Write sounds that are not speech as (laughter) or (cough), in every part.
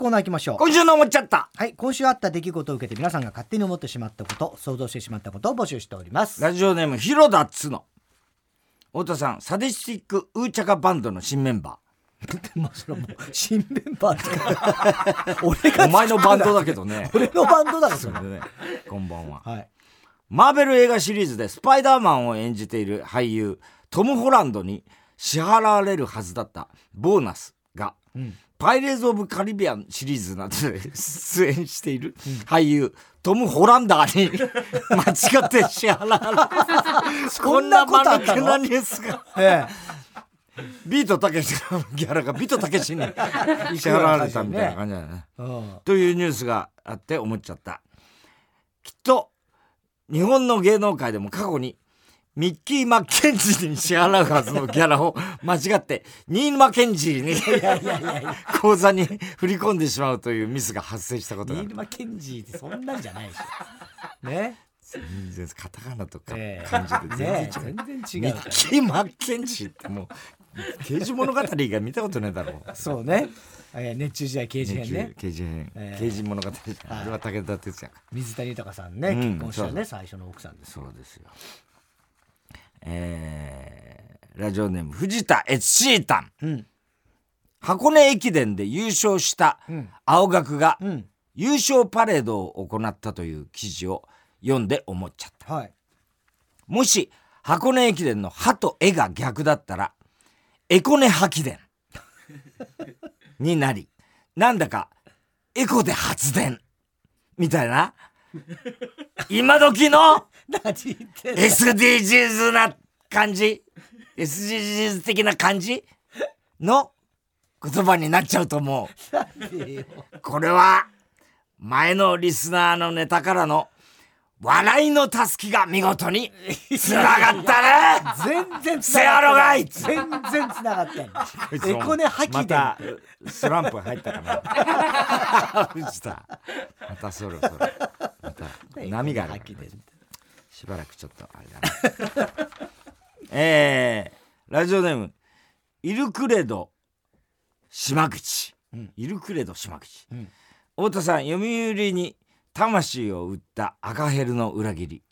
コーナー行きましょう。今週の思っちゃった。はい今週あった出来事を受けて皆さんが勝手に思ってしまったこと想像してしまったことを募集しております。ラジオネーム広田つの。太田さんサディスティックウーチャカバンドの新メンバ (laughs) まあそれはもう新メンバーとか (laughs) 俺がーお前のバンドだけどね。(laughs) 俺のバンドだろそれ。ね。こんばんは。はい。マーベル映画シリーズでスパイダーマンを演じている俳優トム・ホランドに支払われるはずだったボーナスが、んパイレーズ・オブ・カリビアンシリーズなどで出演している俳優、トム・ホランダーに (laughs) 間違って支払われる (laughs) こんな間抜けなニュースが。えビートたけしのギャラがビートたけしに (laughs) 支払われたみたいな感じだよね。というニュースがあって思っちゃった。きっと日本の芸能界でも過去にミッキー・マッケンジーに支払うはずのギャラを間違ってニール・マッケンジーに口座に振り込んでしまうというミスが発生したことがニール・マッケンジーってそんなんじゃないでしょね？全然カタカナとかええ漢字で全然違う、ね全然違う。ミッキー・マッケンジーってもう刑事物語が見たことねえだろ。うそうね、えー、熱中時代刑事編ね。刑事編、ええ。刑事物語あれは武田鉄矢か。水谷豊さんね、うん結婚したね最初の奥さんですそうですよ。えー、ラジオネーム藤田悦シータン。うん。箱根駅伝で優勝したうん。青学がうん。優勝パレードを行ったという記事を読んで思っちゃった。はい。もし箱根駅伝の歯と絵が逆だったら、エコネ吐き伝 (laughs) になり、なんだかエコで発電。みたいな、(laughs) 今時の SDGs な感じ？SDGs 的な感じ？の言葉になっちゃうと思う。これは前のリスナーのネタからの笑いのたすきが見事につながったね。全然せやろがい。全然つながってんの。こいつエコネ吐きでまたスランプ入ったかな。(laughs) 藤田またそろそろ。また。波が吐きでしばらくちょっとあれだな。(laughs) えー、ラジオネームイルクレド島口、うん。イルクレド島口、うん。太田さん読売に魂を売った赤ヘルの裏切り。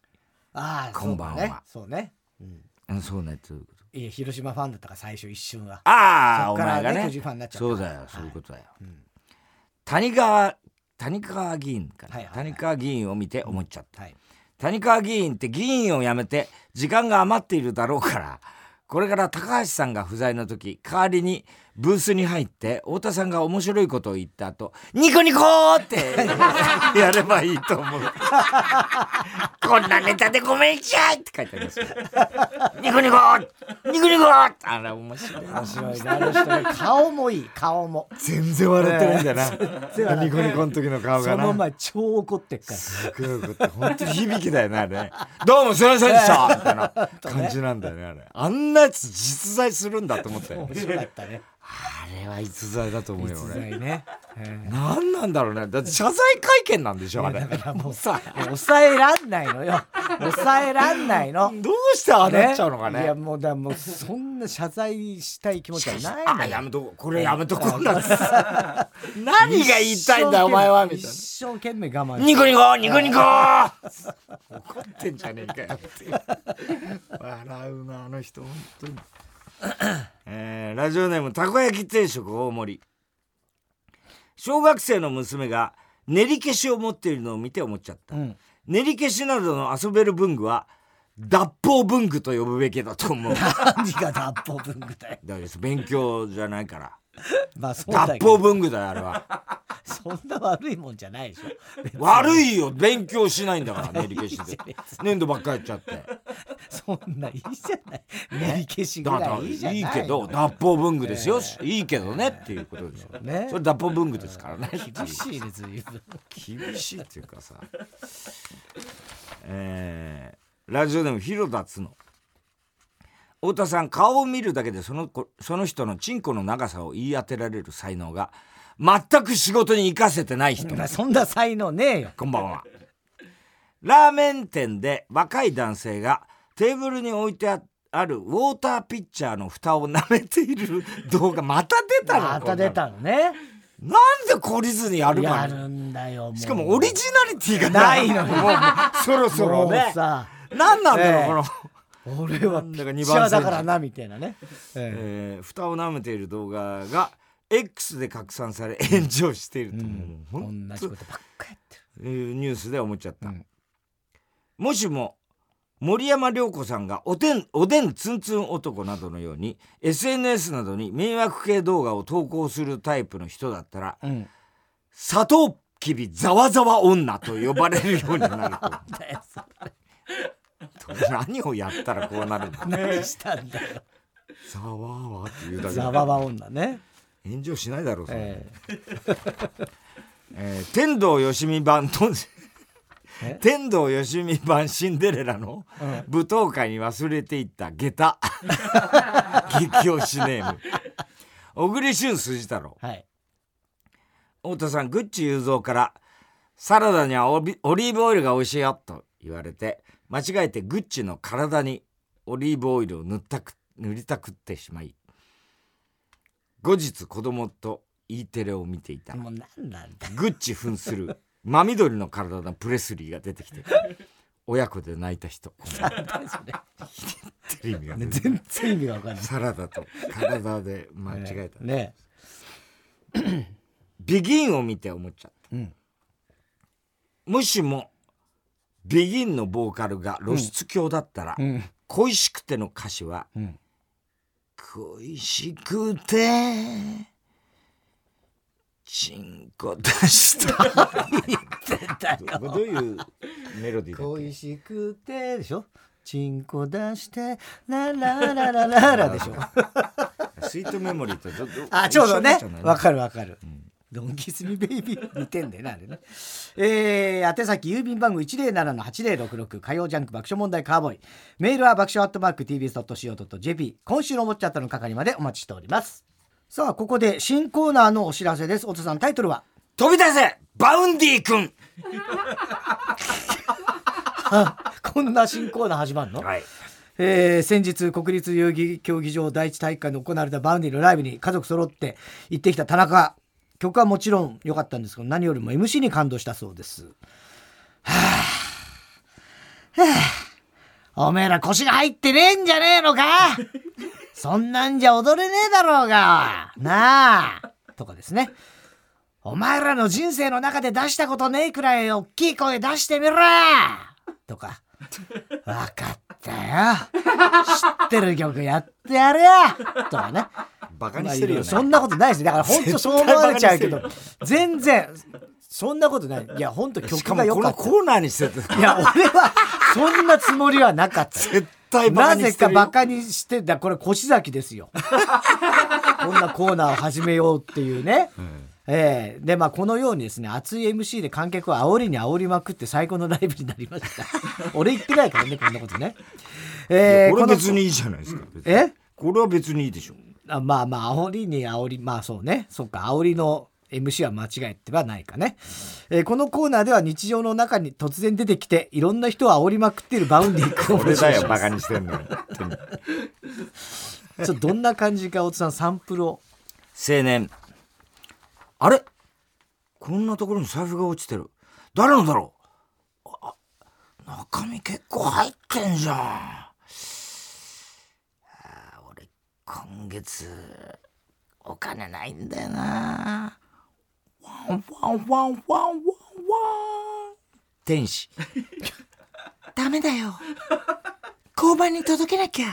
ああこんばんは。そうね。そうん。そうねということ。うん、いや広島ファンだったから最初一瞬は。ああね前がね。巨人ファンになっちゃった。そうだよはい。そういうことだよ、うん。谷川谷川議員かな、はいはいはい。谷川議員を見て思っちゃった、はい谷川議員って議員を辞めて時間が余っているだろうから。これから高橋さんが不在の時代わりにブースに入って太田さんが面白いことを言った後ニコニコーって (laughs) やればいいと思う。こんなネタでごめんちゃいって書いてありますニコニコーニコニコーあれ面白い面白いねあの人。ね顔もいい顔も。全然笑ってないんだな、(laughs) 全然笑ってない。ニコニコの時の顔がな。その前超怒ってっから。すごいよかった本当に響きだよねあれ。ねどうもすいませんでした。みたいな感じなんだよねあれ。あんなやつ実在するんだと思って。面白かったねあれは逸材だと思うよ実俺在ね、ええ。何なんだろうね。だって謝罪会見なんでしょあれ。だからもうさ抑えらんないのよ。抑えらんないの。どうしてああなっちゃうのかね。いやもうだもうそんな謝罪したい気持ちはないあやめとこれやめとこんて。何が言いたいんだよお前はみたいな。一生懸命我慢ニコニコニコニコ。怒ってんじゃねえかよって笑うなあの人本当に、えーラジオネームたこ焼き定食大盛り。小学生の娘が練り消しを持っているのを見て思っちゃった、うん。練り消しなどの遊べる文具は脱法文具と呼ぶべきだと思う。(laughs) 何が脱法文具だよ。だから勉強じゃないから (laughs) まあそうだ脱法文具だよあれは。(laughs) そんな悪いもんじゃないでしょ。悪いよ勉強しないんだから練り消しで。粘土ばっかりやっちゃって。そんないいじゃない。練り消しぐだかららいいいじゃないいいけど脱法文具ですよ、いいけどねっていうことですよ、ね。それ脱法文具ですからね。厳しいね随分厳しいっていうかさ。えーラジオネーム広田つの太田さん顔を見るだけでその子その人のチンコの長さを言い当てられる才能が全く仕事に生かせてない人。そんな才能ねえよ。こんばんは。ラーメン店で若い男性がテーブルに置いてああるウォーターピッチャーの蓋を舐めている動画また出たの？また出たのね。なんで懲りずにやるかやるんだよしかもオリジナリティがないのよ。そろそろ。もね何なんだろう、ええ。この、俺はピッチだからなみたいなね、ええー蓋を舐めている動画が X で拡散され炎上していると、うほん同じことばっかやってえーニュースで思っちゃった、うん。もしも森山良子さんがおでんおでんツンツン男などのように SNS などに迷惑系動画を投稿するタイプの人だったらる、うん、砂糖きびざわざわ女と呼ばれるようになると (laughs) (laughs) 何をやったらこうなるんだ (laughs) 何したんだよ。ざわわって言うだけ女ね、炎上しないだろうそれ、ええ。(laughs) ー天童よしみ版とえ？天童よしみ版シンデレラのうん。舞踏会に忘れていった下駄。激推しネーム。小栗旬筋太郎。えはい。太田さんグッチ雄三からサラダにはオリーブオイルが美味しいよと言われて間違えてグッチの体にオリーブオイルを塗ったく塗りたくってしまい後日子供と E テレを見ていた。もう何なんだ。グッチ扮する (laughs) 真緑の体のプレスリーが出てきて親子で泣いた人。テレビがね出て全然意味が分かんない。サラダと体で間違えた、ね。(clears throat) ビギンを見て思っちゃった。うん。もしもビギンのボーカルが露出狂だったら、うん。恋しくての歌詞はうん。恋しくてチンコ出した。だ (laughs) どどういうメロディーだっけ？恋しくてでしょ？チンコ出してララララララでしょ？(laughs) スイートメモリーとどどあちょうどね。わかるわかる、ドンキスミベイビー。(laughs) 似てんだよなあれね。えー、宛先郵便番号107-8066火曜ジャンク爆笑問題カーボーイ。メールは爆笑アットマーク TBS.CO.JP 今週のおもっちゃったの係までお待ちしております。さあここで新コーナーのお知らせです。太田さんタイトルは？飛び出せ!バウンディ君! (laughs) こんな新コーナー始まるの、はい。えー先日国立代々木競技場第一体育館で行われたバウンディのライブに家族揃って行ってきた田中曲はもちろん良かったんですけど何よりも MC に感動したそうです。はあ、はあ、おめえら腰が入ってねえんじゃねえのか。そんなんじゃ踊れねえだろうが。なあ。とかですね。お前らの人生の中で出したことねえくらい大きい声出してみろとか。わかったよ。知ってる曲やってやるよ。とかね。バカにしてるよね、そんなことないですだから本当そう思われちゃうけど。全然。そんなことない。いや本当し曲が良かった。コーナーにしてていや俺はそんなつもりはなかった。絶対バカなぜかにしてるよ。バカにしてだこれ越崎ですよ。(laughs) こんなコーナーを始めようっていうね、ええ。でまあこのようにですね熱い MC で観客を煽りに煽りまくって最高のライブになりました。(laughs) 俺言ってないからねこんなことね。えーこれこの別にいいじゃないですかえ？これは別にいいでしょあまあまあ煽りに煽りまあそうね。そっか煽りの MC は間違えてはないかね、えーこのコーナーでは日常の中に突然出てきていろんな人を煽りまくっているバウンディ君を募俺だよバカにしてんのよちょっとどんな感じか太田さんサンプルを。青年。あれ？こんなところに財布が落ちてる。誰のだろう？あ中身結構入ってんじゃんあー俺今月お金ないんだよな。ワンワンワンワンワンワン天使。ダメだよ。交番に届けなきゃ。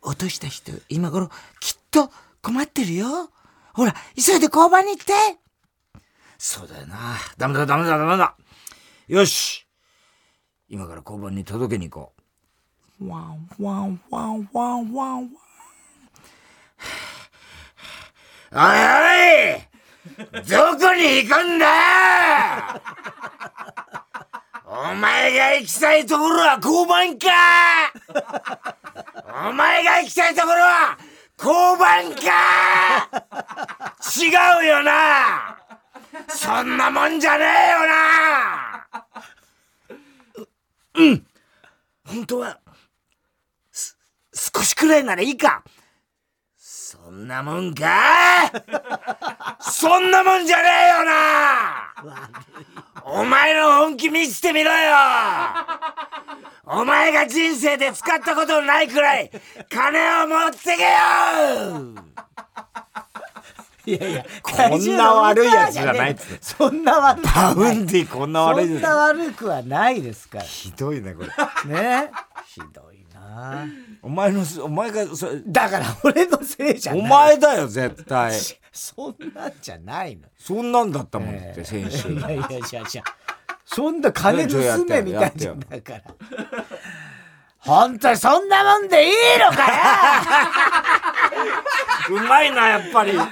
落とした人今頃きっと困ってるよ。ほら急いで交番に行って。そうだよな。ダメだダメだダメだ。よし。今から交番に届けに行こう。ワンワンワンワンワンワン。おいおいどこに行くんだお前が行きたいところは交番か。お前が行きたいところは交番か。違うよな。そんなもんじゃねえよな。ううん。本当はす少しくらいならいいか。そんなもんか (laughs) そんなもんじゃねえよな！お前の本気見せてみろよ！お前が人生で使ったことのないくらい金を持ってけよ！いやいやこんな悪いやつじゃないっつってそんな悪くバウンディこんな悪いそんな悪くはないですから。ひどいねこれ。ね。ひどいな。お前のお前がそだから俺のせいじゃない。お前だよ絶対。(laughs) そんなんじゃないの。そんなんだったもんっえー。て先週。いやいやいやいや。そんな金盗めみたいじゃんだから。本当にそんなもんでいいのか (laughs) うまいなやっぱり。よ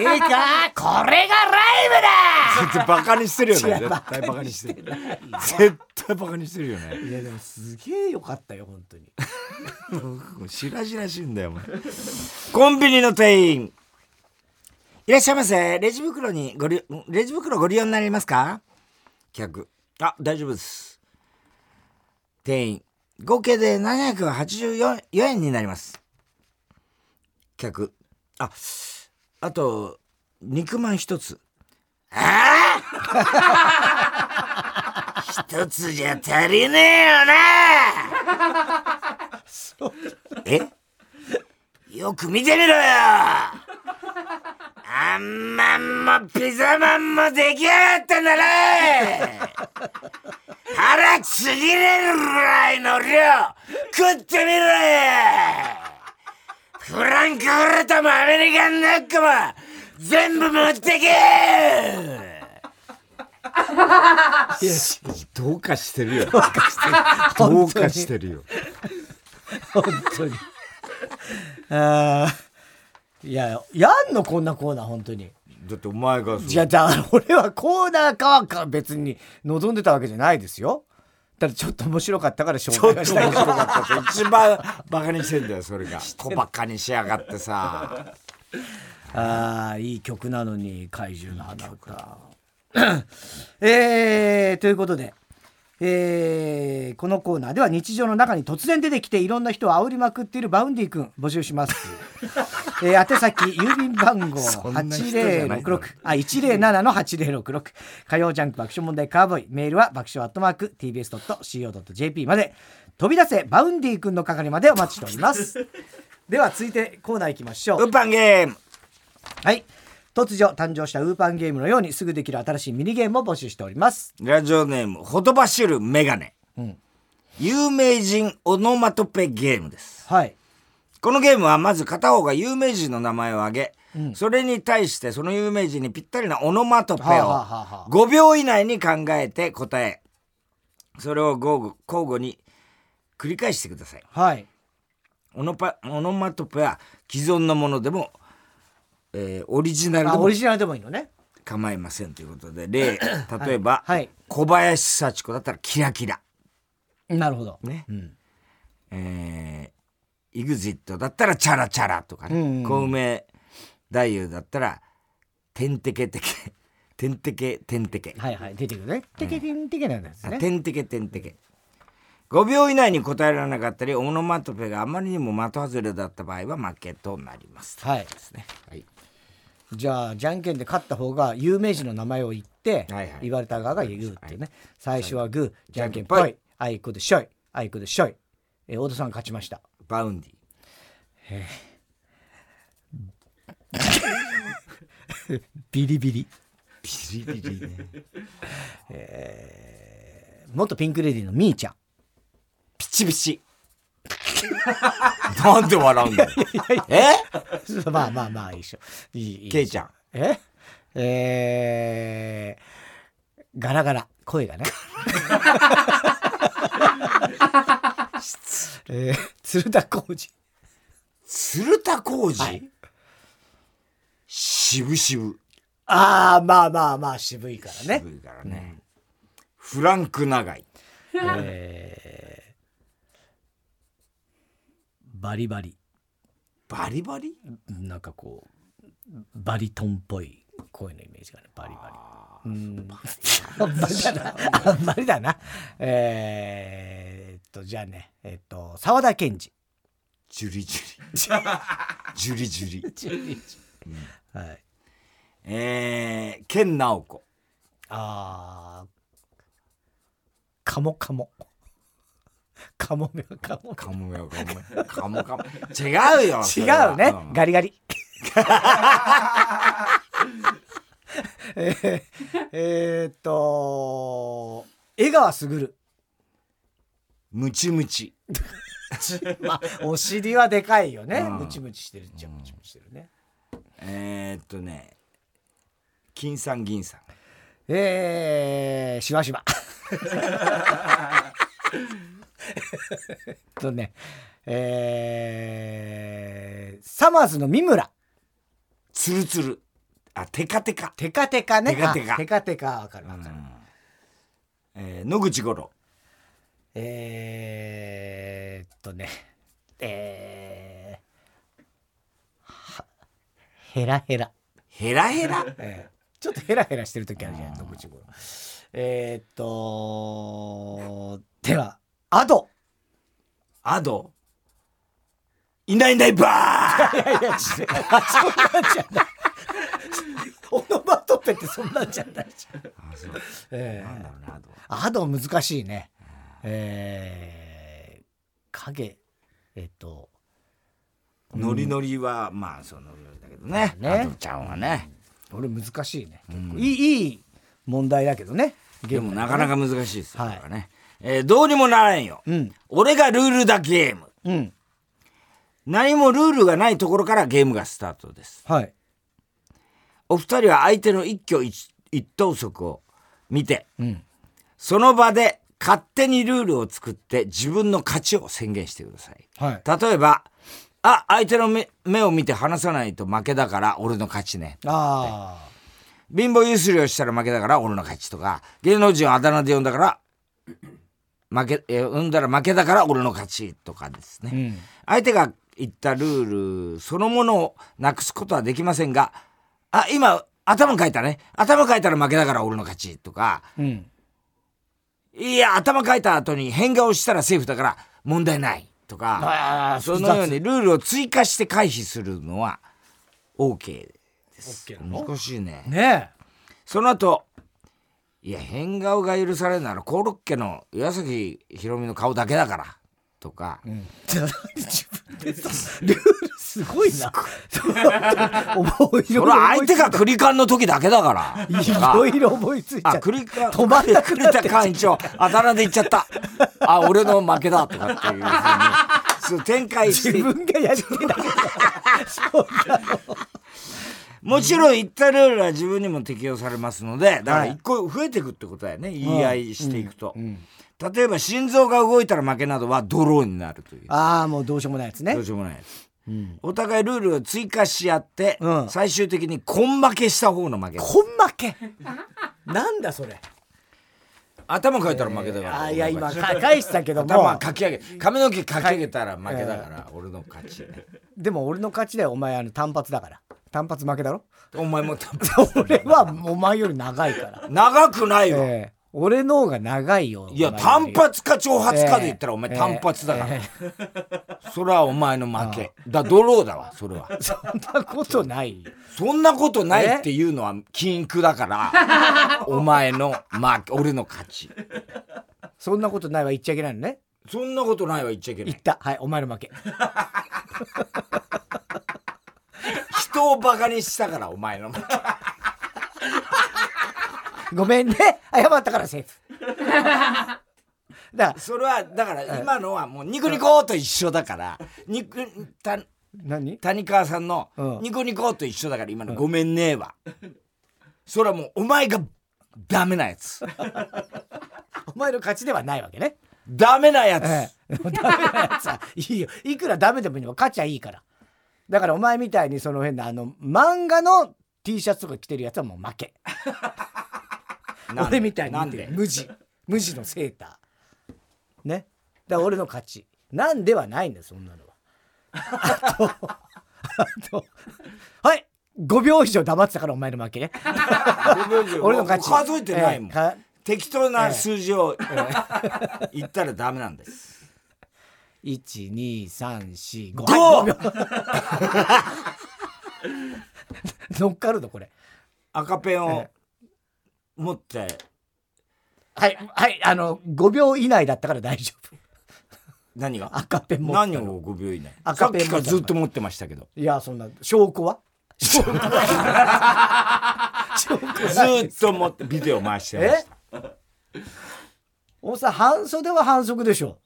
いいか？これがライブだ！バカにしてるよね。絶対バカにしてる。絶対バカにしてるよね。いやでもすげえよかったよ本当に。もうしいんだよお前。コンビニの店員。いらっしゃいませ。レジ袋にご利レジ袋ご利用になりますか？客。あ大丈夫です。店員。合計で784円になります。客。ああと肉まん一つ。ああ一つじゃ足りねえよな！え？よく見てみろよ！あんまんもピザマンも出来上がったんだね腹ちぎれるぐらいの量食ってみろよフランクフルトもアメリカンナックも全部持ってけ! (laughs) (laughs) どうかしてるよ。どうかしてる。よ。本当に。あーいややんのこんなコーナー本当に。だってお前がそう。じゃあ俺はコーナーかはか別に望んでたわけじゃないですよただちょっと面白かったから紹ちょっと介がしたい。面白かった。って一番バカにしてんだよそれが。小バカにしやがってさ。ああいい曲なのに怪獣の花歌。えー、ということで、えーこのコーナーでは日常の中に突然出てきていろんな人を煽りまくっているバウンディ君募集します、(laughs) えー宛先郵便番号そんな人じゃない。だろ8066あ107の8066火曜ジャンク爆笑問題カーボーイ。メールは爆笑アットマーク TBS.CO.JP まで飛び出せバウンディ君の係までお待ちしております。(laughs) では続いてコーナー行きましょう。ウーパンゲーム。はい。突如誕生したウーパンゲームのようにすぐできる新しいミニゲームを募集しております。ラジオネームほとばしるメガネ、ん有名人オノマトペゲームですはい。このゲームはまず片方が有名人の名前を挙げ、それに対してその有名人にぴったりなオノマトペをはあはあはあはあ5秒以内に考えて答えそれを交互交互に繰り返してくださいはい。オノパオノマトペは既存のものでも、えーオリジナルであ、オもリジナルでもいいのね。構いませんということで例 (coughs) 例えば、はい。小林幸子だったらキラキラなるほど。ねうん。えー、EXIT だったらチャラチャラとかね、うんうん小梅太夫だったらてんてけてけてんてけてんてけはいはい。出てくるね。てけてんてけなんですね。あてんてけてんてけ5秒以内に答えられなかったりオノマトペがあまりにも的外れだった場合は負けとなりますはい。ですねはいじゃあ、じゃんけんで勝った方が有名人の名前を言って、はいはい言われた側が言うっていうね。最初はグー、じゃんけんぽい。あいこでしょい。あいこでしょい。えー、大田さん勝ちました。バウンディビリビリ。ビリビリね元ピンクレディーのみーちゃん。ピチピチ (laughs) なんで笑うんだよ。え？まあまあまあ一緒。いいいいケイちゃん。え？えー、ガラガラ。声がね。(laughs) えー、鶴田浩二。鶴田浩二、はい。渋々。ああまあまあまあ渋いからね。渋いからね、フランク長井。えー、バリバリ。バリバリ？なんかこうバリトンっぽい声のイメージがねバリバリ。うん。あんまりだな。あんまりだな。えー、っとじゃあねえっと沢田研二。ジュリジュリ。ジュリジュリ。(laughs) ジュリはい。えー、健直子あーカモカモ (laughs) カモメはカモカモメカモメカモカモ。違うよそ違うね、ん。ガリガリ。(laughs) えー、えーっと江川卓。ムチムチ。(laughs) まあお尻はでかいよね、うん。ムチムチしてるっちゃムチムチしてるね、えー、っとね金さん銀さん。えー、しばしばとねえー、サマーズの三村。ツルツル。あテカテカ。テカテカね。テカテカ。あテカテカ。わかるわかる、えー野口五郎。えー、っとね。えー、はヘラヘラ、ヘラヘラ。えーちょっとヘラヘラしてる時あるじゃん野口五郎。えー、っとアドアドいないいないばーいやいやそんなんじゃないオノマトペってそんなんじゃないじゃん、あそう。えなんだろうねアドー、アド難しいね。えー、影。えっと。ノリノリはまあそのノリノリだけどね。ね。アドちゃんはね。俺難しいね。結構。いいいい問題だけどね。でもなかなかか難しいですよ、はいえーどうにもならんよ、うん。俺がルールだゲーム。うん。何もルールがないところからゲームがスタートです。はい。お二人は相手の一挙一一投足を見てうん。その場で勝手にルールを作って自分の勝ちを宣言してください。はい。例えばあ相手の目目を見て離さないと負けだから俺の勝ちね。あ貧乏ゆすりをしたら負けだから俺の勝ちとか芸能人をあだ名で呼んだから負けえ呼んだら負けだから俺の勝ちとかですね、あうん。相手が言ったルールそのものをなくすことはできませんがあ今頭書いたね。頭書いたら負けだから俺の勝ちとか。うん。いや頭書いた後に変顔したらセーフだから問題ないとか。そのようにルールを追加して回避するのは OK です。OK 難しいね。ねその後いや変顔が許されるならコロッケの岩崎宏美の顔だけだからとか。え、うん、自分でさルールすごいな。(laughs) 思いそれは相手がクリカンの時だけだから。いろいろ思いついちゃあっクリカン。止まって栗田寛一をあだ名で言っちゃったあ俺の負けだとかっていうふうに。(laughs) そう展開して。自分がやりてえだけだ (laughs) そうだろもちろん言ったルールは自分にも適用されますのでだからはい。一個増えていくってことだよね、言い合いしていくと、うん。例えば心臓が動いたら負けなどはドローになるという。ああもうどうしようもないやつね。どうしようもないやつ。うん。お互いルールを追加し合って、うん。最終的に根負けした方の負け。こん負け？なんだそれ。頭かいたら負けだから、あいや今返したけども。頭かき上げ髪の毛かき上げたら負けだから、俺の勝ちね。でも俺の勝ちだよお前あの単発だから単発負けだろ？お前も単俺はお前より長いから、長くないわ、ええ。俺の方が長いよいや単発か長髪かで言ったらお前ええ。単発だから、えそれはお前の負け。だドローだわそれは。そんなことない。よそんなことないっていうのは禁句だから (laughs) お前の負け俺の勝ち。そんなことないは言っちゃいけないのね。そんなことないは言っちゃいけない。言った。はいお前の負け人をバカにしたからお前の。(laughs) ごめんね。謝ったからセーフ。だからそれはだから今のはもうニコニコと一緒だからニコた何？谷川さんのうん。ニコニコと一緒だから今の「ごめんね」は。それはもうお前がダメなやつ。お前の勝ちではないわけね。ダメなやつ、ええ、(laughs) ダメなやつはいいよ。いくらダメでもいいの勝ちゃいいからだからお前みたいにその変なあの漫画の T シャツとか着てるやつはもう負け。俺みたいになんで？無地。無地のセーター。ね？だから俺の勝ち。なんではないんだよそんなのは。あとあとはい！5秒以上黙ってたからお前の負け。ね俺の勝ち。数えてないもん、ええ。か適当な数字を言ったらダメなんです1234 5 5乗っかるのこれ。赤ペンをえ持って。はいはいあの5秒以内だったから大丈夫。何が？赤ペン持何の。を5秒以内？赤ペンさっきからずっと持ってましたけど。いやそんな証拠は？証拠。(laughs) ずっと持ってビデオ回してました。(laughs) おさ半袖は反則でしょ。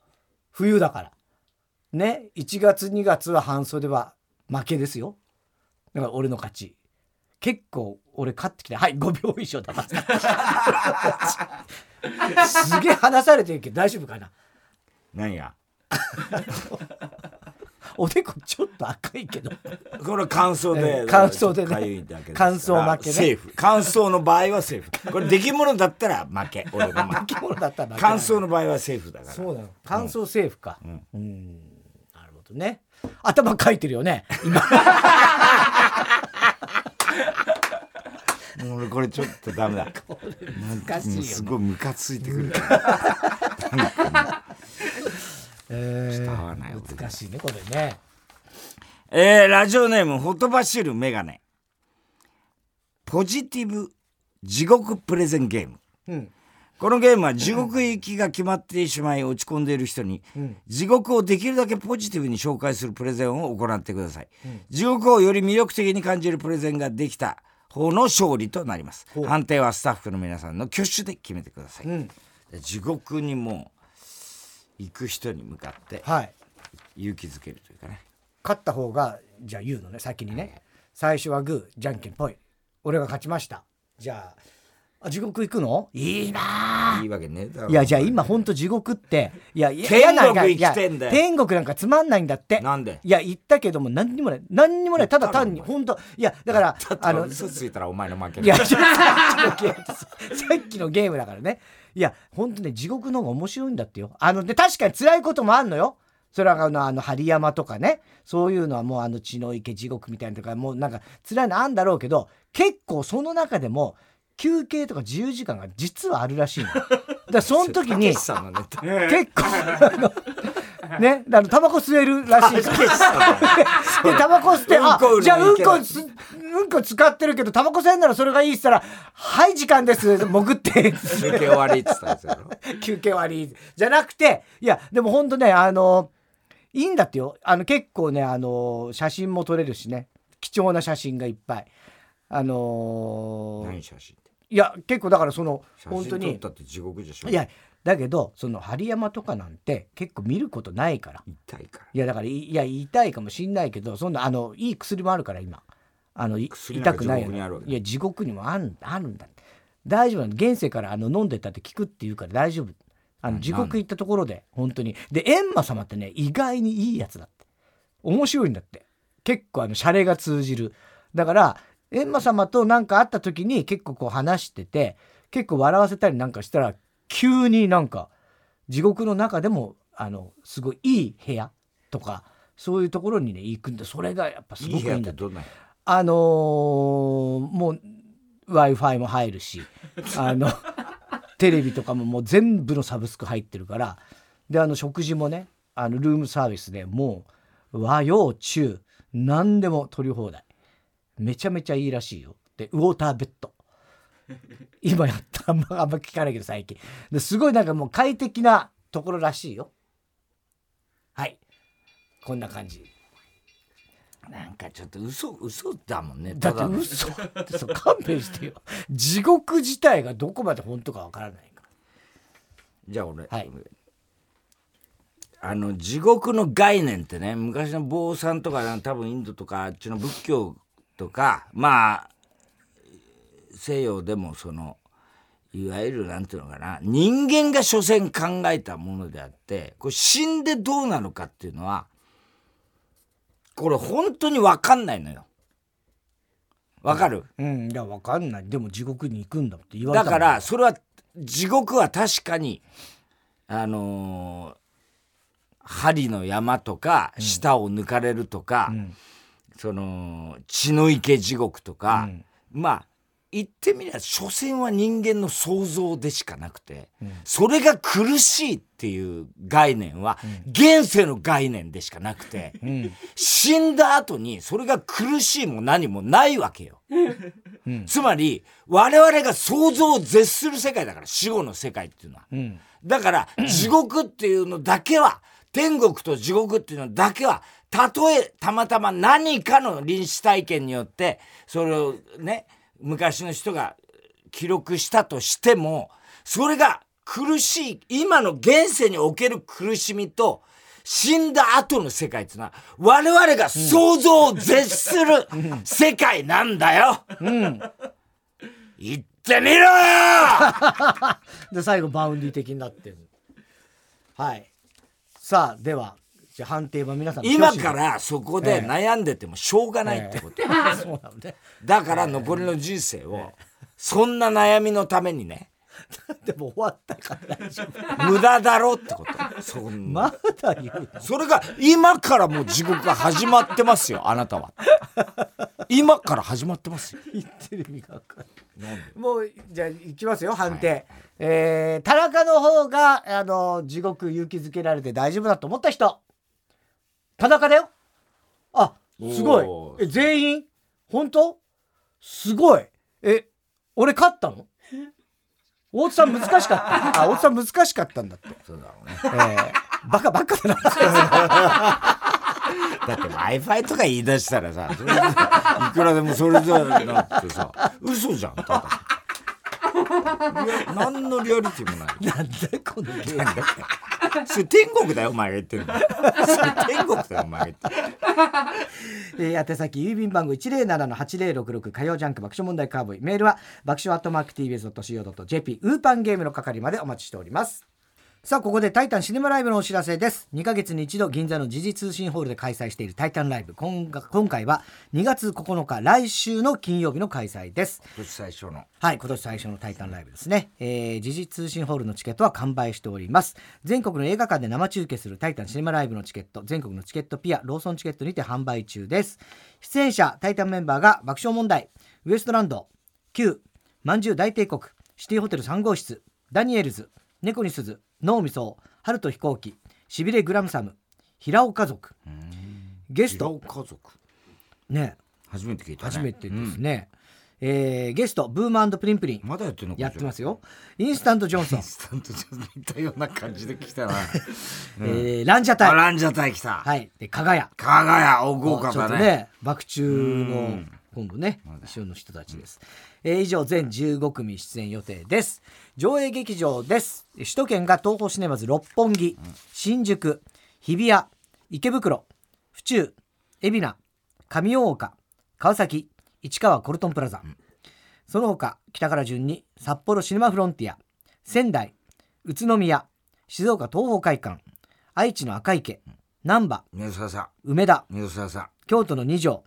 冬だからね1月2月は半袖は負けですよ。だから俺の勝ち。結構俺勝ってきてはい5秒以上だすげえ離されてるけど大丈夫かな？何が (laughs) おでこちょっと赤いけど。これは乾燥えでえ乾燥でね乾燥負けね。セーフ。乾燥の場合はセーフ。これ出来物だったら負け。俺の負け。(laughs) 生き物だったら負け乾燥の場合はセーフだから。そうなの乾燥セーフか。うん。なるほどね。頭かいてるよね。今。(laughs) 俺これちょっとダメだ。難しいよすごいムカついてくる。(laughs) えー (laughs) 難しいねこれね。えー、ラジオネームほとばしるメガネ。ポジティブ地獄プレゼンゲーム。うんこのゲームは地獄行きが決まってしまい落ち込んでいる人に地獄をできるだけポジティブに紹介するプレゼンを行ってください、地獄をより魅力的に感じるプレゼンができた方の勝利となります。判定はスタッフの皆さんの挙手で決めてください、うん。地獄にもう行く人に向かってはい。勇気づけるというかね。勝った方がじゃあ言うのね先にね。最初はグーじゃんけんぽい。俺が勝ちました。じゃああ地獄行くの？いいなあ。いいわけね。いやじゃあ今ほんと地獄って。いやいや天国行きてんだよ。いや天国なんかつまんないんだって。なんで？いや言ったけども何にもない。何にもない。ただ単に言ったの本当いやだから (laughs) あの嘘ついたらお前の負けいや、さっきのゲームさっきのゲームだからね。いや、ほんとね、地獄の方が面白いんだってよ。あの、で、確かに辛いこともあんのよ。それはあの、あの、針山とかね。そういうのはもうあの、血の池地獄みたいなとか、もうなんか辛いのあんだろうけど、結構その中でも、休憩とか自由時間が実はあるらしいの。(laughs) だその時に、結構、ね、あの、タバコ吸えるらしい。で、タバコ吸って、あじゃあうんこす、うんこ使ってるけど、タバコ吸えんならそれがいいっつったら、はい、時間です、潜って、休憩終わりっつったんですよ休憩終わり。じゃなくて、いや、でもほんとね、あの、いいんだってよ。あの、結構ね、あの、写真も撮れるしね。貴重な写真がいっぱい。あのー何写真？いや、結構だからその、写本当に。真撮っ、たって地獄でしょ。いや、だけど、その、針山とかなんて結構見ることないから。痛いから。いやだからいいや痛いかもしんないけどそんなあのいい薬もあるから今。あの痛くないいや地獄にもあんあるんだ。大丈夫なの現世からあの飲んでったって効くって言うから大丈夫。あの地獄行ったところで本当に。で閻魔様ってね意外にいいやつだって。面白いんだって。結構あのシャレが通じる。だから閻魔様と何かあった時に結構こう話してて結構笑わせたりなんかしたら急になんか地獄の中でもあのすごいいい部屋とかそういうところにね行くんでそれがやっぱすごくいいんだ。って屋ってどんなあのーもう w i f i も入るしあのテレビとかももう全部のサブスク入ってるからであの食事もねあのルームサービスでもう和洋中何でも取り放題めちゃめちゃいいらしいよ。でウォーターベッド。(laughs) 今やった。あんまあんま聞かないけど最近。ですごいなんかもう快適なところらしいよ。はい。こんな感じ。なんかちょっと嘘嘘だもんね。だ。って嘘。ってそう勘弁してよ。地獄自体がどこまで本当かわからないかじゃあ俺、はい。あの地獄の概念ってね昔の坊さんとか多分インドとかあっちの仏教とかまあ西洋でもそのいわゆるなんていうのかな人間が所詮考えたものであってこれ死んでどうなのかっていうのはこれ本当に分かんないのよ。わかる、うんいやわかんない。でも地獄に行くんだって言われただからそれは地獄は確かにあのー針の山とか舌を抜かれるとか、んその血の池地獄とか、うん。まあ言ってみれば所詮は人間の想像でしかなくて、それが苦しいっていう概念は現世の概念でしかなくて、死んだ後にそれが苦しいも何もないわけよ。つまり我々が想像を絶する世界だから死後の世界っていうのは。だから地獄っていうのだけは天国と地獄っていうのだけはたとえたまたま何かの臨死体験によってそれをね昔の人が記録したとしてもそれが苦しい今の現世における苦しみと死んだ後の世界っていうのは我々が想像を絶する世界なんだよ、うん、言ってみろよ！で最後バウンディ的になってるはい。さあでは。じゃ判定は皆さん今からそこで悩んでてもしょうがないってこと、えー、(laughs) そうなんね、だから残りの人生をそんな悩みのためにね。でも終わったから大丈夫。無駄だろってこと。そんまだ言うそれが今からもう地獄が始まってますよあなたは。今から始まってますよ。言ってる意味が分かるもうじゃあいきますよ判定、はい、えー、田中の方があの地獄勇気づけられて大丈夫だと思った人田中だよ。あすごい。え全員？本当？すごい。え俺勝ったの？大津さん難しかった。(laughs) あ大津さん難しかったんだって。そうだろうね、えー、バカバカだな。(laughs) だって w i f i とか言い出したらさ (laughs) いくらでもそれじゃなくてさ嘘じゃんただ。何のリアリティもない。なんだこのゲーム (laughs) それ天国だよお前が言ってるの。(laughs) それ天国だよお前が言ってる。(laughs) えー、宛先郵便番号107-8066火曜ジャンク爆笑問題カーボーイ。メールは爆笑アットマーク TBS.CO.JP ウーパンゲームの係までお待ちしております。さあここでタイタンシネマライブのお知らせです。2ヶ月に一度銀座の時事通信ホールで開催しているタイタンライブ。今回は2月9日来週の金曜日の開催です。今年最初の。はい今年最初のタイタンライブですね、えー、時事通信ホールのチケットは完売しております。全国の映画館で生中継するタイタンシネマライブのチケット。全国のチケットピアローソンチケットにて販売中です。出演者タイタンメンバーが爆笑問題ウエストランド Q まんじゅう大帝国シティホテル3号室ダニエルズ猫に鈴脳みそ春と飛行機しびれグラムサム平尾家族。ゲスト。家族。ね。初めて聞いた、ね、初めてですね、うん、えー、ゲストブームプリンプリン。まだやってるのやってますよ。インスタントジョンソン。インスタントジョンソン似たような感じで来たな、(laughs) うん、えー、ランジャタイ。ランジャタイ来た。はい。で加賀屋加賀屋お豪華だね。ね爆中の今度ね一緒の人たちです、えー、以上全15組出演予定です。上映劇場です。首都圏が東宝シネマズ六本木、新宿日比谷池袋府中海老名上大岡川崎市川コルトンプラザ、うん、その他北から順に札幌シネマフロンティア仙台宇都宮静岡東宝会館愛知の赤池難波梅田京都の二条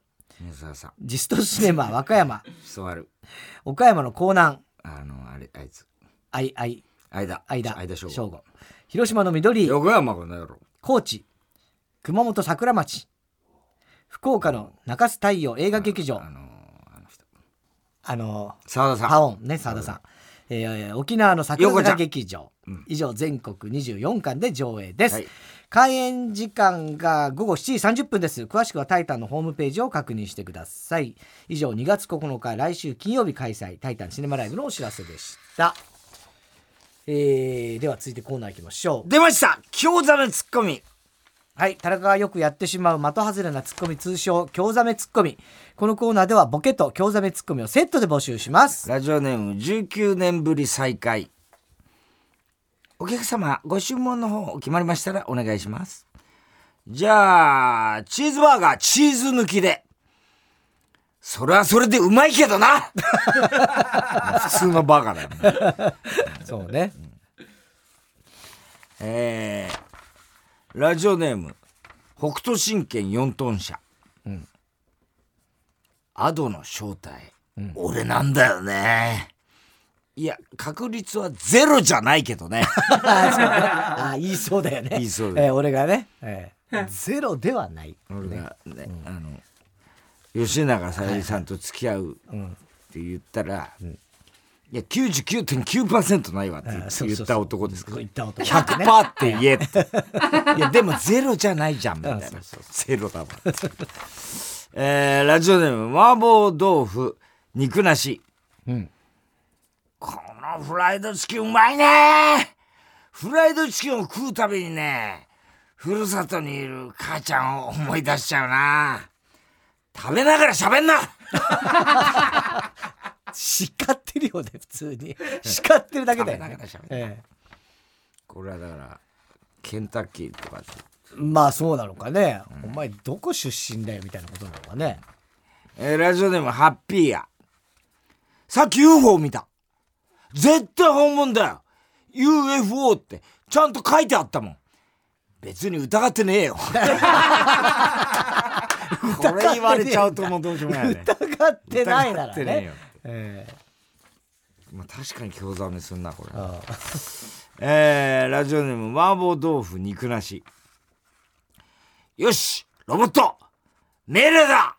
ジストシネマ (laughs) 和歌山。岡山の江南。あのあれあいつ。あいあい。間。間。間正午。広島の緑。横山この野郎。高知。熊本桜町。福岡の中洲太陽映画劇場。あのあの人。あの澤田さん。ハオンね澤田さん、えー、沖縄の桜坂劇場、うん、以上全国24巻で上映です、はい、開演時間が午後7時30分です。詳しくはタイタンのホームページを確認してください。以上2月9日来週金曜日開催タイタンシネマライブのお知らせでした。えー、では続いてコーナー行きましょう。出ました！京ザメツッコミ。はい田中がよくやってしまう的外れなツッコミ通称京ザメツッコミ。このコーナーではボケと京ザメツッコミをセットで募集します。ラジオネーム19年ぶり再開お客様ご注文の方決まりましたらお願いします。じゃあチーズバーガーチーズ抜きで。それはそれでうまいけどな。普通のバカだよ、ね、(laughs) そうね、うん、えー、ラジオネーム北斗神拳4トン車、うん、アドの正体、うん、俺なんだよねいや確率はゼロじゃないけどね。ああ言いそうだよね。言いそうだ、えー、俺がね、えー、ゼロではない、俺がね、うん、あの吉永小百合さんと付き合うって言ったら、いや99.9%ないわってあ言った男ですから言った男。100%って言えって (laughs) いやでもゼロじゃないじゃんみたいな。ゼロだわえーラジオネーム麻婆豆腐肉なし。うんこのフライドチキンうまいね。フライドチキンを食うたびにねふるさとにいる母ちゃんを思い出しちゃうな。食べながら喋んな。叱ってるよね普通に。叱ってるだけだよね。食べながら喋るええ。これはだからケンタッキーとかで。まあそうなのかね、お前どこ出身だよみたいなことなのかね。えーラジオネームハッピーや。さっき UFO 見た。絶対本物だよ。UFO ってちゃんと書いてあったもん。別に疑ってねえよ。(laughs) これ言われちゃうともうどうしようもないね。疑ってないならねえよね。ええまあ、確かに興ざめすんな、これ。ああ (laughs) えー、ラジオネーム麻婆豆腐肉なし。よしロボット命令だ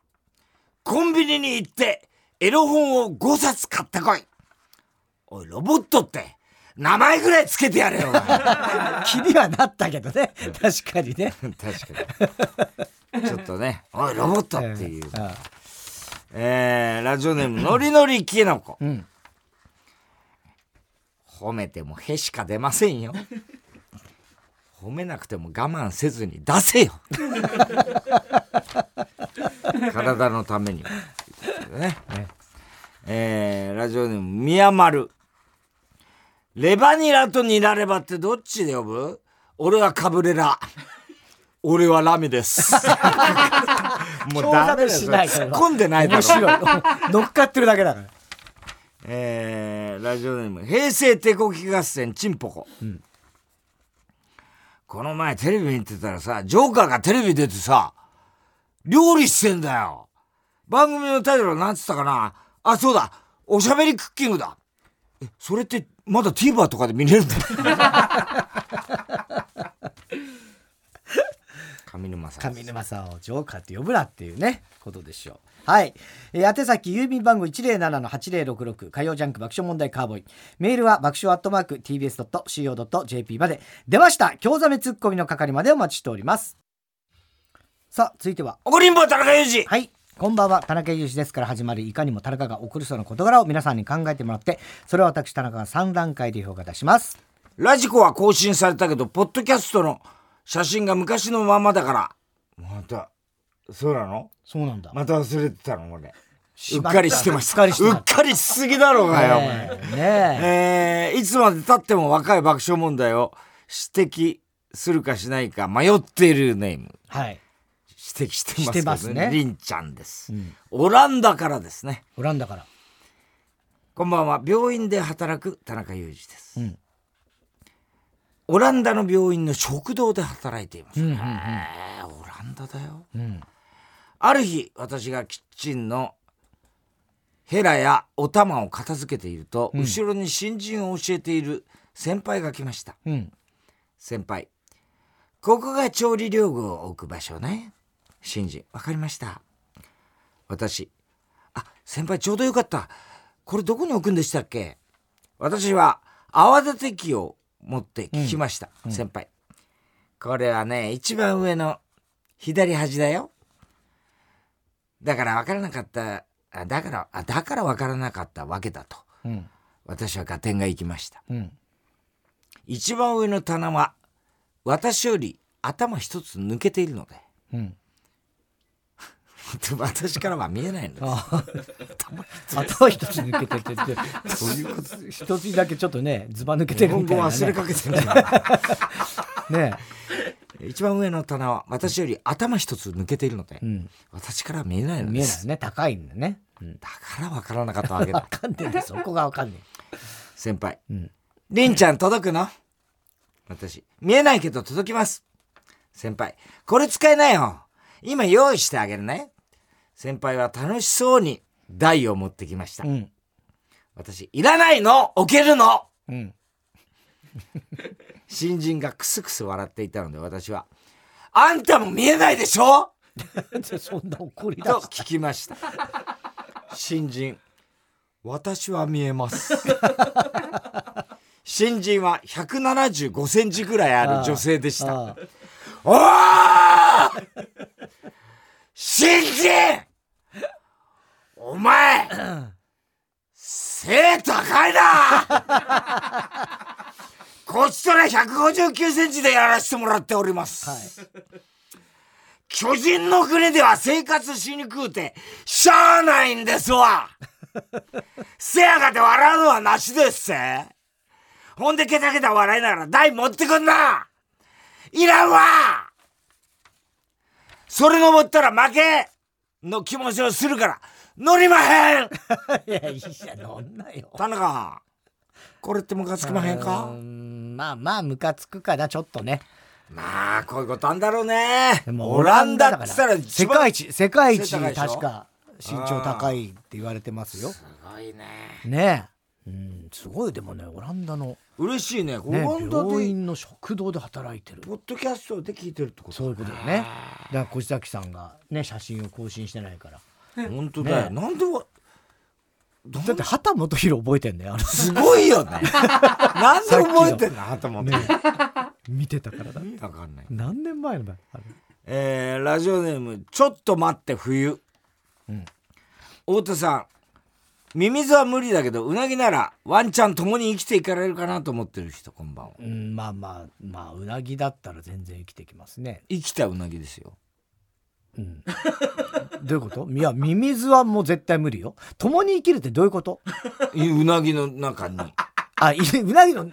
コンビニに行ってエロ本を5冊買ってこいおい、ロボットって名前ぐらいつけてやれよ、(laughs) 気にはなったけどね確かにね (laughs) 確かに。ちょっとね、おい、ロボットっていう。ああえー、ラジオネームのりのりきのこ。うん褒めてもへしか出ませんよ。褒めなくても我慢せずに出せよ。(laughs) 体のためには。ね。えー、ラジオネーム宮丸。レバニラとニラレバってどっちで呼ぶ？俺はカブレラ。俺はラミです。(laughs) もうダメしないから。突っ込んでない。だろ乗っかってるだけだから。えーラジオネーム平成手こき合戦チンポコ、この前テレビ見てたらさジョーカーがテレビ出てさ料理してんだよ。番組のタイトルなんつったかな？あそうだ。おしゃべりクッキングだ。えそれってまだ TVer とかで見れるんだ上沼さん上沼さんをジョーカーって呼ぶなっていうねことでしょう。はい、えー宛先郵便番号107-8066火曜ジャンク爆笑問題カーボーイ。メールは爆笑アットマーク TBS.CO.JP まで。出ました。京ザメツッコミの係までお待ちしております。さあ続いては。怒りんぼ田中裕二。はいこんばんは田中裕二ですから始まるいかにも田中が送るそうな事柄を皆さんに考えてもらってそれを私田中が3段階で評価出しますラジコは更新されたけど、ポッドキャストの写真が昔のままだから。また、そうなの？そうなんだまた忘れてたの？俺。うっかりしてました。うっかりしすぎだろうがよ、お前。ねえねええーいつまで経っても若い爆笑問題を指摘するかしないか迷っているネーム。はい指摘してますねりんちゃんです、んオランダからですね。オランダからこんばんは。病院で働く田中裕二です。うんオランダの病院の食堂で働いています。うんうんうんへーオランダだよ。うんある日、私がキッチンのヘラやお玉を片付けていると、うん後ろに新人を教えている先輩が来ました。うん先輩。ここが調理料具を置く場所ね。新人、わかりました。私。あ、先輩ちょうどよかった。これどこに置くんでしたっけ？私は泡立て器を持って聞きました。先輩。これはね、一番上の左端だよ。だから分からなかった、あだから、あだから分からなかったわけだと。うん私は合点が行きました。うん一番上の棚は私より頭一つ抜けているのでうん (laughs) 私からは見えないのです。あ頭一つ抜けててて。そういうこと一つだけちょっとねズバ抜けてるみたいな、ね、忘れかけてる。(laughs) ね。一番上の棚は私より頭一つ抜けているので、うん。私からは見えないの見えないですね。高いんだね、うん、だから分からなかったわけ (laughs) わだかんねえんそこがわかんね先輩。え、うん、りんちゃん届くの？私。見えないけど届きます。先輩。これ使えないよ。今用意してあげるね先輩は楽しそうに台を持ってきました、うん。私いらないの？置けるの？うん。(laughs) 新人がクスクス笑っていたので私は「あんたも見えないでしょ? (laughs) そんな怒り」出とし聞きました。新人私は見えます新人は175センチぐらいある女性でした。あ。おー！新人お前背高いな。(laughs) こっちとら159センチでやらせてもらっております、はい。巨人の国では生活しにくうてしゃあないんですわ。(laughs) せやがて笑うのはなしですせほんでケタケタ笑いながら台持ってくんな。いらんわ。それ登ったら負けの気持ちをするから乗りまへん！(laughs) いやいや乗んなよ。田中これってムカつきまへんか？んまあまあムカつくかなちょっとね。まあこういうことあんだろうね。オランダっったら世界一世界一確か身長高いって言われてますよ。すごいね。ねえ。うんすごいでもねオランダの、嬉しいね。オね、ランダで病院の食堂で働いてる。ポッドキャストで聞いてるってことそういうことだよね。だから小崎さんがね写真を更新してないから本当だよ、ね。なんでわだって畑基博覚えてんだよすごいよね。(laughs) なんで覚えてんの？頭もね。見てたからだ。意味わかんない。何年前のだ？あれ。えーラジオネームちょっと待って冬、うん。太田さん。ミミズは無理だけどうなぎならワンチャン共に生きていかれるかなと思ってる人こんばんは。うんまあまあまあうなぎだったら全然生きてきますね。生きたうなぎですようん。どういうこと？いやミミズはもう絶対無理よ。共に生きるってどういうこと？いうなぎの中に。あいうなぎの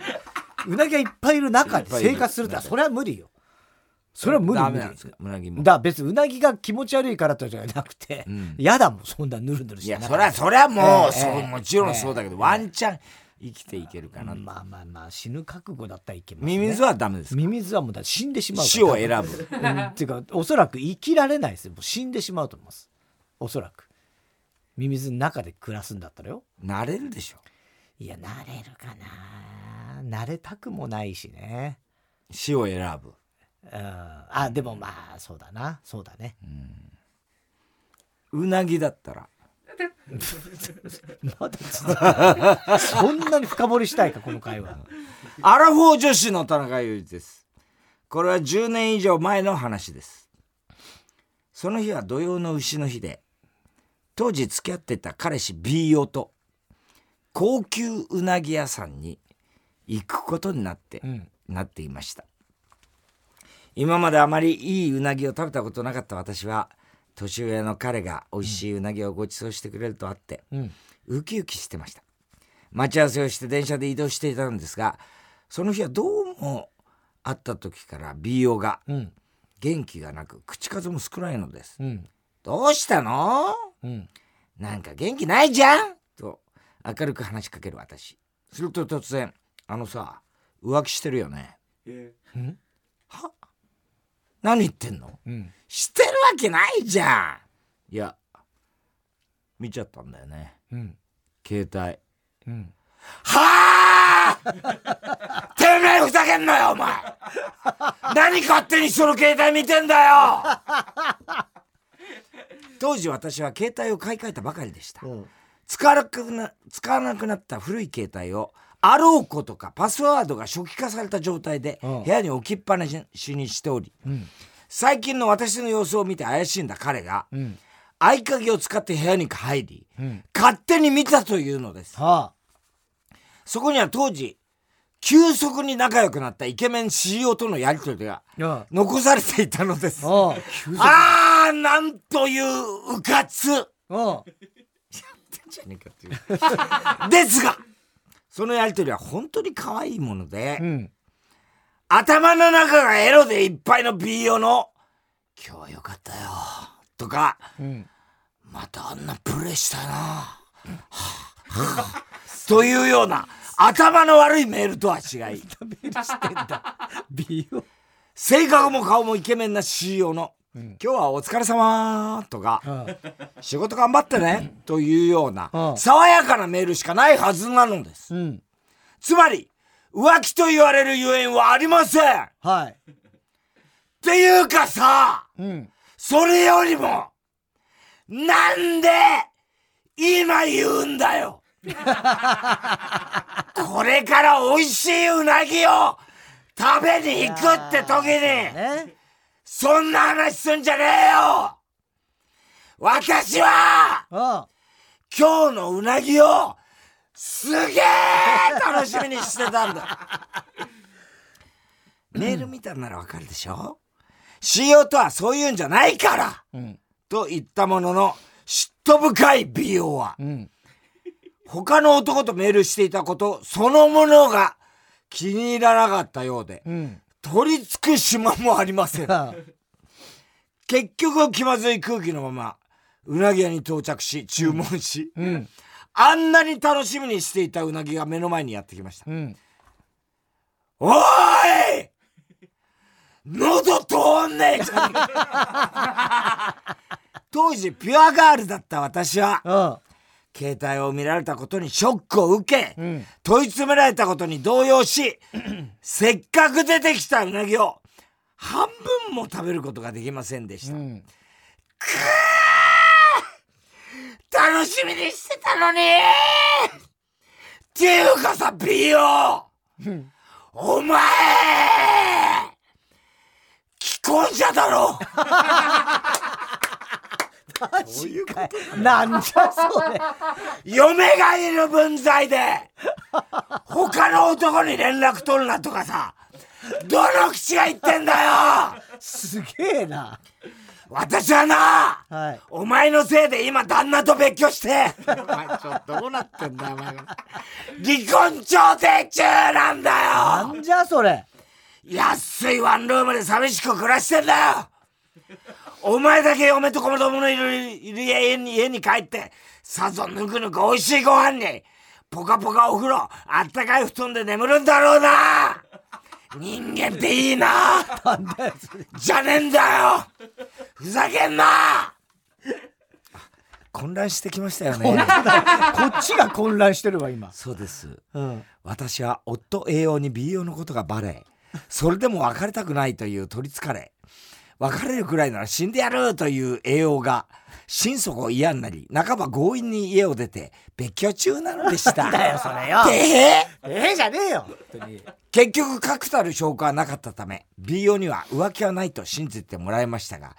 うなぎがいっぱいいる中で生活するってそれは無理よ。それは無理無理ダメなんですか？うなぎも。だから別にうなぎが気持ち悪いからとじゃなくてうん。嫌、だもんそんなぬるぬるして。いやそりゃそりゃもう、ええそうもちろんそうだけど、ええ。ワンチャン生きていけるかな、まあまあまあ死ぬ覚悟だったらいけます、ね、ミミズはダメですか？ミミズはもうだ死んでしまう死を選ぶ。ぶ、うん、っていうかおそらく生きられないですよ。もう死んでしまうと思います。おそらく。ミミズの中で暮らすんだったらよ。なれるでしょ。いや慣れるかな。慣れたくもないしね。死を選ぶ。うん。あでもまあそうだな。そうだね。うなぎだったらまだ続くそんなに深掘りしたいかこの会話。アラフォー女子の田中裕二です。これは10年以上前の話です。その日は土曜の牛の日で当時付き合ってた彼氏 B 男と高級うなぎ屋さんに行くことになって、うん。なっていました。今まであまりいいうなぎを食べたことなかった私は年上の彼が美味しいうなぎをご馳走してくれるとあって、うん。ウキウキしてました。待ち合わせをして電車で移動していたんですがその日はどうも会った時から BO がうん。元気がなく口数も少ないのです。うん。どうしたの？うん。なんか元気ないじゃん？と明るく話しかける私。すると突然「あのさ浮気してるよね。うん？は何言ってんの？うん。してるわけないじゃん。いや見ちゃったんだよね。うん。携帯。うん。はあ (laughs) てめえふざけんなよお前。何勝手に人の携帯見てんだよ！(laughs) 当時私は携帯を買い替えたばかりでした。うん。使わなくな使わなくなった古い携帯をあろうことかパスワードが初期化された状態でうん。部屋に置きっぱなしにしておりうん。最近の私の様子を見て怪しんだ彼がうん。合鍵を使って部屋に入りうん。勝手に見たというのです。はそこには当時急速に仲良くなったイケメン CEO とのやり取りがああ残されていたのです。ああーなんといううかつ。(laughs) (laughs) ですがそのやり取りは本当に可愛いもので、うん。頭の中がエロでいっぱいの BO の「今日はよかったよ」とかうん「またあんなプレイしたいな」というような頭の悪いメールとは違い。(laughs) 性格も顔もイケメンな CEO の「うん。今日はお疲れ様とかあ「仕事頑張ってね」というようなうん。爽やかなメールしかないはずなのです。うん。つまり浮気と言われるゆえんはありません。っはい。ていうかさうん。それよりもなんで今言うんだよ。(laughs) これから美味しいうなぎを食べに行くって時に、ねそんな話すんじゃねえよ。私はうん今日のうなぎをすげえ楽しみにしてたんだ。(laughs) メール見たんならわかるでしょ ?CEO とはそういうんじゃないから。うん。と言ったものの嫉妬深い美容は。うん。他の男とメールしていたことそのものが気に入らなかったようで。うん取り付く島もありません。(laughs) 結局気まずい空気のままうなぎ屋に到着し注文し、うん。あんなに楽しみにしていたうなぎが目の前にやってきました。うん。おーい！喉通んねえじゃん (laughs) 当時ピュアガールだった私はうん携帯を見られたことにショックを受け、うん。問い詰められたことに動揺し (clears throat) せっかく出てきたうなぎを半分も食べることができませんでした、うん。楽しみにしてたのにっていうかさ美容お前既婚者だろなんじゃそれ。嫁がいる分際で他の男に連絡取るなとかさどの口が言ってんだよ。すげえな。私はなはい。お前のせいで今旦那と別居してお前ちょっとどうなってんだよお前離婚調停中なんだよ。なんじゃそれ。安いワンルームで寂しく暮らしてんだよお前だけ嫁と子供のいるいる家に家に帰ってさぞぬくぬく美味しいご飯にポカポカお風呂あったかい布団で眠るんだろうな。人間っていいな。じゃねえんだよ。ふざけんな。混乱してきましたよね。こっちが混乱してるわ今。そうです。うん。私は夫栄養に美容のことがバレそれでも別れたくないという取りつかれ別れるくらいなら死んでやるという栄養が心底嫌になり半ば強引に家を出て別居中なのでした。(laughs) だよそれよ。でえ。えじゃねえよ。本当に。結局確たる証拠はなかったため美容には浮気はないと信じてもらいましたが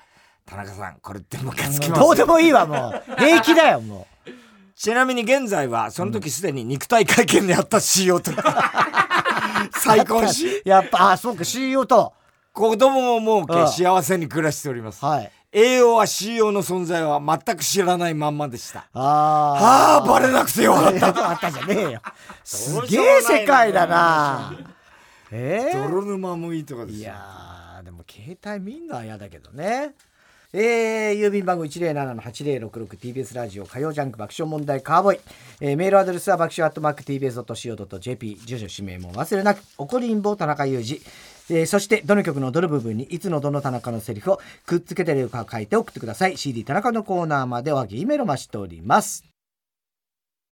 田中さんこれってムカつきますどうでもいいわもう。平気だよも (laughs) ちなみに現在はその時すでに肉体会見であった CEO と。(laughs) 再婚し？うやっぱあそうか CEO と子供も設ああ。け幸せに暮らしております。はい。栄養は CEO の存在は全く知らないまんまでした。ああ。あバレなくてよかっあ (laughs) あったじゃねえよ。すげえ世界だな。えたえ泥沼もいいとかですよ。いやーでも携帯見んのは嫌だけどね。えー、郵便番号 107-8066TBS ラジオ火曜ジャンク爆笑問題カーボーイ、えーメールアドレスは爆笑アットマーク TBS.CO.JP 住所氏名もお忘れなく。怒りんぼ田中裕二えーそしてどの曲のどの部分にいつのどの田中のセリフをくっつけてるか書いて送ってください。CD 田中のコーナーまでおはぎメールを待しております。